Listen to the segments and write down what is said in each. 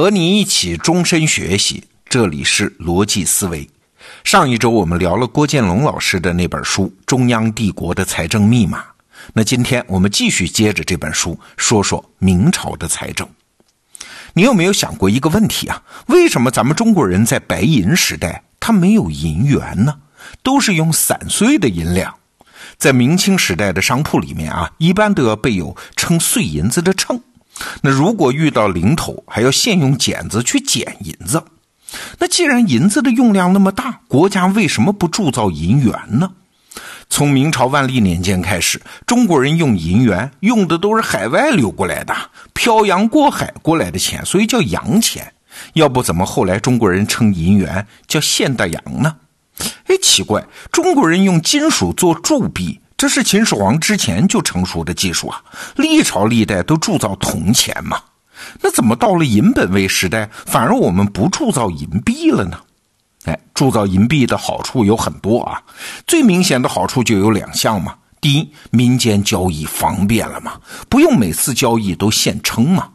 和你一起终身学习，这里是逻辑思维。上一周我们聊了郭建龙老师的那本书《中央帝国的财政密码》，那今天我们继续接着这本书说说明朝的财政。你有没有想过一个问题啊？为什么咱们中国人在白银时代他没有银元呢？都是用散碎的银两。在明清时代的商铺里面啊，一般都要备有称碎银子的秤。那如果遇到零头，还要现用剪子去剪银子。那既然银子的用量那么大，国家为什么不铸造银元呢？从明朝万历年间开始，中国人用银元用的都是海外流过来的、漂洋过海过来的钱，所以叫洋钱。要不怎么后来中国人称银元叫现大洋呢？哎，奇怪，中国人用金属做铸币。这是秦始皇之前就成熟的技术啊！历朝历代都铸造铜钱嘛，那怎么到了银本位时代，反而我们不铸造银币了呢？哎，铸造银币的好处有很多啊，最明显的好处就有两项嘛。第一，民间交易方便了嘛，不用每次交易都现称嘛。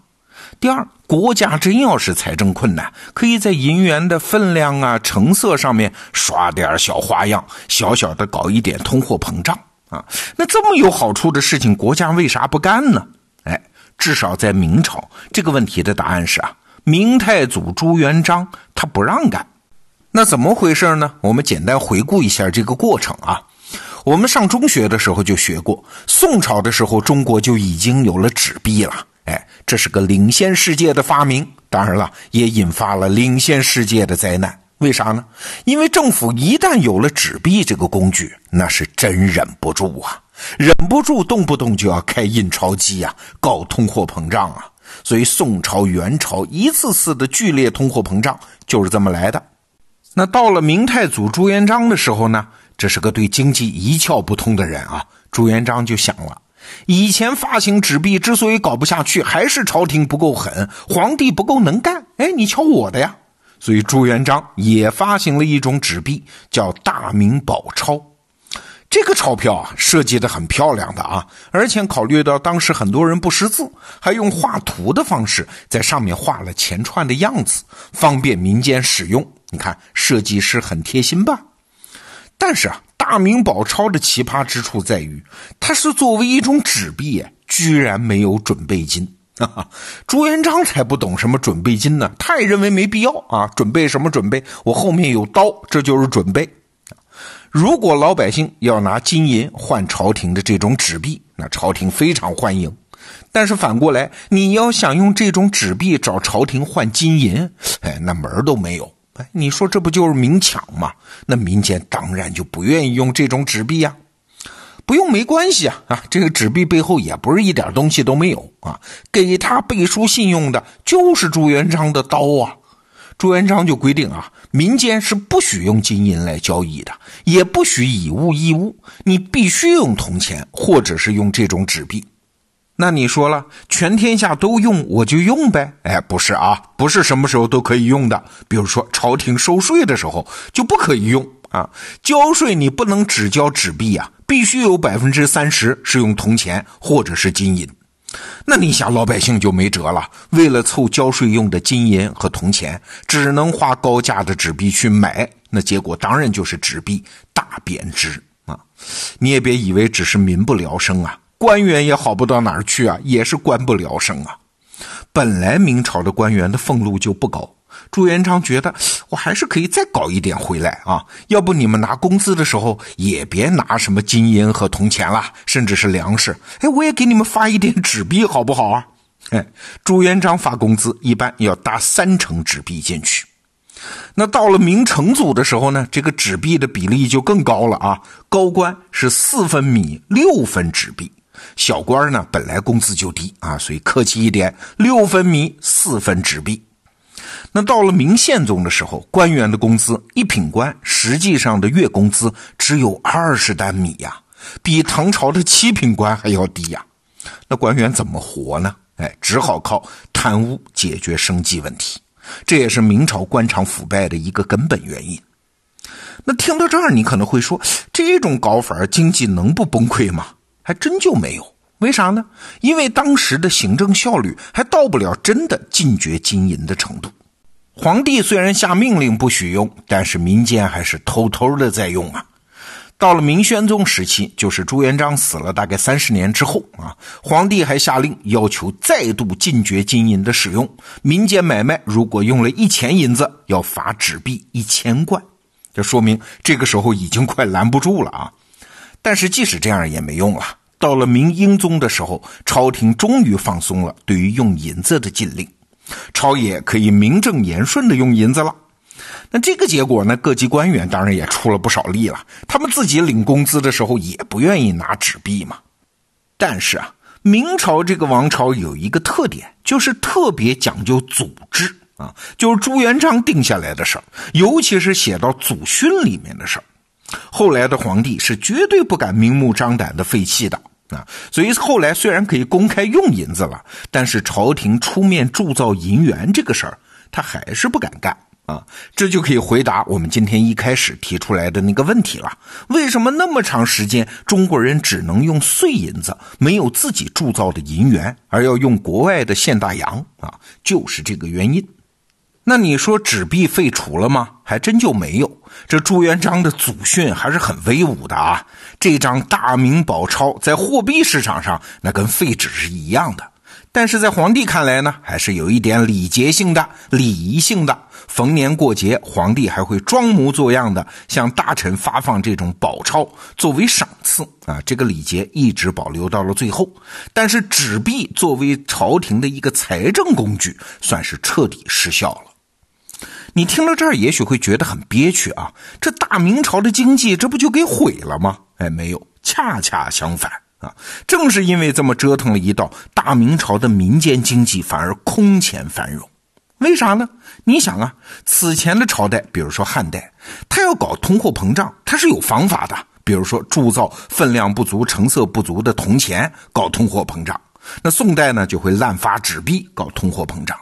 第二，国家真要是财政困难，可以在银元的分量啊、成色上面耍点小花样，小小的搞一点通货膨胀。啊，那这么有好处的事情，国家为啥不干呢？哎，至少在明朝，这个问题的答案是啊，明太祖朱元璋他不让干。那怎么回事呢？我们简单回顾一下这个过程啊。我们上中学的时候就学过，宋朝的时候，中国就已经有了纸币了。哎，这是个领先世界的发明，当然了，也引发了领先世界的灾难。为啥呢？因为政府一旦有了纸币这个工具，那是真忍不住啊，忍不住动不动就要开印钞机啊，搞通货膨胀啊。所以宋朝、元朝一次次的剧烈通货膨胀就是这么来的。那到了明太祖朱元璋的时候呢，这是个对经济一窍不通的人啊。朱元璋就想了，以前发行纸币之所以搞不下去，还是朝廷不够狠，皇帝不够能干。哎，你瞧我的呀！所以朱元璋也发行了一种纸币，叫大明宝钞。这个钞票啊，设计的很漂亮的啊，而且考虑到当时很多人不识字，还用画图的方式在上面画了钱串的样子，方便民间使用。你看，设计师很贴心吧？但是啊，大明宝钞的奇葩之处在于，它是作为一种纸币，居然没有准备金。哈哈，朱元璋才不懂什么准备金呢，他也认为没必要啊。准备什么准备？我后面有刀，这就是准备。如果老百姓要拿金银换朝廷的这种纸币，那朝廷非常欢迎。但是反过来，你要想用这种纸币找朝廷换金银，哎，那门都没有。哎，你说这不就是明抢吗？那民间当然就不愿意用这种纸币呀。不用没关系啊啊！这个纸币背后也不是一点东西都没有啊，给他背书信用的就是朱元璋的刀啊。朱元璋就规定啊，民间是不许用金银来交易的，也不许以物易物，你必须用铜钱或者是用这种纸币。那你说了，全天下都用我就用呗？哎，不是啊，不是什么时候都可以用的。比如说朝廷收税的时候就不可以用啊，交税你不能只交纸币啊。必须有百分之三十是用铜钱或者是金银，那你想老百姓就没辙了。为了凑交税用的金银和铜钱，只能花高价的纸币去买，那结果当然就是纸币大贬值啊！你也别以为只是民不聊生啊，官员也好不到哪儿去啊，也是官不聊生啊。本来明朝的官员的俸禄就不高。朱元璋觉得我还是可以再搞一点回来啊！要不你们拿工资的时候也别拿什么金银和铜钱了，甚至是粮食。哎，我也给你们发一点纸币，好不好啊？哎，朱元璋发工资一般要搭三成纸币进去。那到了明成祖的时候呢，这个纸币的比例就更高了啊！高官是四分米六分纸币，小官呢本来工资就低啊，所以客气一点，六分米四分纸币。那到了明宪宗的时候，官员的工资一品官实际上的月工资只有二十担米呀，比唐朝的七品官还要低呀。那官员怎么活呢？哎，只好靠贪污解决生计问题。这也是明朝官场腐败的一个根本原因。那听到这儿，你可能会说，这种搞法经济能不崩溃吗？还真就没有。为啥呢？因为当时的行政效率还到不了真的禁绝金银的程度。皇帝虽然下命令不许用，但是民间还是偷偷的在用啊。到了明宣宗时期，就是朱元璋死了大概三十年之后啊，皇帝还下令要求再度禁绝金银的使用。民间买卖如果用了一钱银子，要罚纸币一千贯。这说明这个时候已经快拦不住了啊！但是即使这样也没用了。到了明英宗的时候，朝廷终于放松了对于用银子的禁令，朝野可以名正言顺的用银子了。那这个结果呢？各级官员当然也出了不少力了。他们自己领工资的时候也不愿意拿纸币嘛。但是啊，明朝这个王朝有一个特点，就是特别讲究组织啊，就是朱元璋定下来的事儿，尤其是写到祖训里面的事儿，后来的皇帝是绝对不敢明目张胆的废弃的啊。所以后来虽然可以公开用银子了，但是朝廷出面铸造银元这个事儿，他还是不敢干。啊，这就可以回答我们今天一开始提出来的那个问题了：为什么那么长时间中国人只能用碎银子，没有自己铸造的银元，而要用国外的现大洋？啊，就是这个原因。那你说纸币废除了吗？还真就没有。这朱元璋的祖训还是很威武的啊！这张大明宝钞在货币市场上，那跟废纸是一样的。但是在皇帝看来呢，还是有一点礼节性的、礼仪性的。逢年过节，皇帝还会装模作样的向大臣发放这种宝钞作为赏赐啊。这个礼节一直保留到了最后。但是纸币作为朝廷的一个财政工具，算是彻底失效了。你听到这儿，也许会觉得很憋屈啊。这大明朝的经济，这不就给毁了吗？哎，没有，恰恰相反。啊，正是因为这么折腾了一道，大明朝的民间经济反而空前繁荣。为啥呢？你想啊，此前的朝代，比如说汉代，他要搞通货膨胀，他是有方法的。比如说铸造分量不足、成色不足的铜钱，搞通货膨胀。那宋代呢，就会滥发纸币，搞通货膨胀。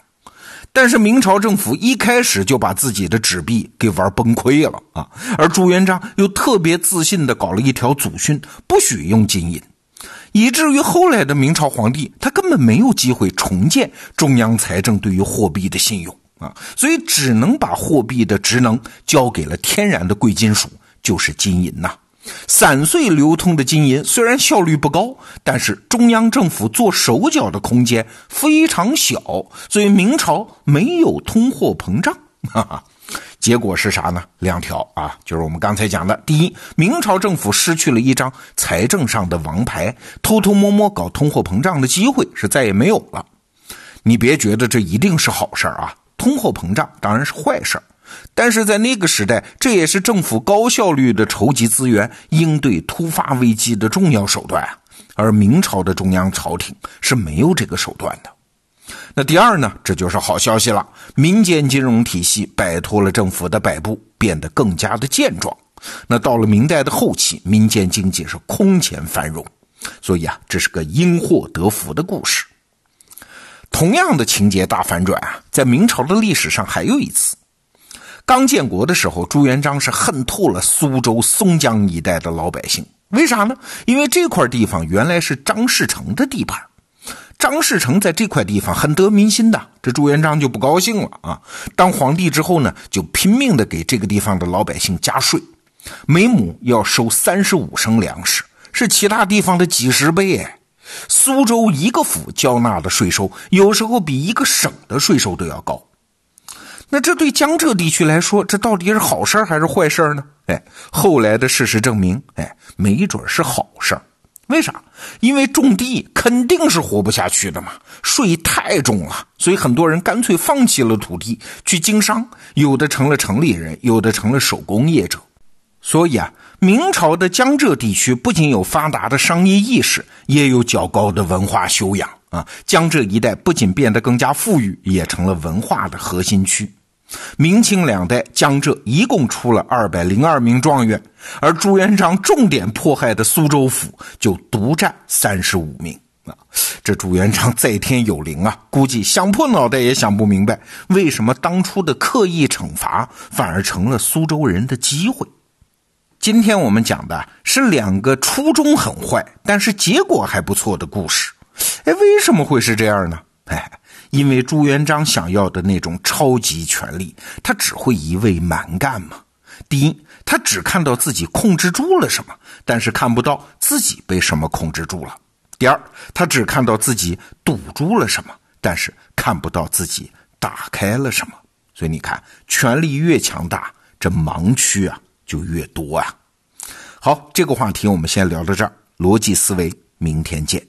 但是明朝政府一开始就把自己的纸币给玩崩溃了啊，而朱元璋又特别自信的搞了一条祖训，不许用金银。以至于后来的明朝皇帝，他根本没有机会重建中央财政对于货币的信用啊，所以只能把货币的职能交给了天然的贵金属，就是金银呐。散碎流通的金银虽然效率不高，但是中央政府做手脚的空间非常小，所以明朝没有通货膨胀。哈哈。结果是啥呢？两条啊，就是我们刚才讲的。第一，明朝政府失去了一张财政上的王牌，偷偷摸摸搞通货膨胀的机会是再也没有了。你别觉得这一定是好事啊，通货膨胀当然是坏事儿但是在那个时代，这也是政府高效率的筹集资源、应对突发危机的重要手段啊。而明朝的中央朝廷是没有这个手段的。那第二呢？这就是好消息了，民间金融体系摆脱了政府的摆布，变得更加的健壮。那到了明代的后期，民间经济是空前繁荣，所以啊，这是个因祸得福的故事。同样的情节大反转啊，在明朝的历史上还有一次。刚建国的时候，朱元璋是恨透了苏州松江一带的老百姓，为啥呢？因为这块地方原来是张士诚的地盘。张士诚在这块地方很得民心的，这朱元璋就不高兴了啊！当皇帝之后呢，就拼命的给这个地方的老百姓加税，每亩要收三十五升粮食，是其他地方的几十倍！苏州一个府交纳的税收，有时候比一个省的税收都要高。那这对江浙地区来说，这到底是好事还是坏事呢？哎，后来的事实证明，哎，没准是好事为啥？因为种地肯定是活不下去的嘛，税太重了，所以很多人干脆放弃了土地去经商，有的成了城里人，有的成了手工业者。所以啊，明朝的江浙地区不仅有发达的商业意识，也有较高的文化修养啊。江浙一带不仅变得更加富裕，也成了文化的核心区。明清两代，江浙一共出了二百零二名状元，而朱元璋重点迫害的苏州府就独占三十五名啊！这朱元璋在天有灵啊，估计想破脑袋也想不明白，为什么当初的刻意惩罚反而成了苏州人的机会。今天我们讲的是两个初衷很坏，但是结果还不错的故事。哎，为什么会是这样呢？哎，因为朱元璋想要的那种超级权力，他只会一味蛮干嘛。第一，他只看到自己控制住了什么，但是看不到自己被什么控制住了。第二，他只看到自己堵住了什么，但是看不到自己打开了什么。所以你看，权力越强大，这盲区啊就越多啊。好，这个话题我们先聊到这儿。逻辑思维，明天见。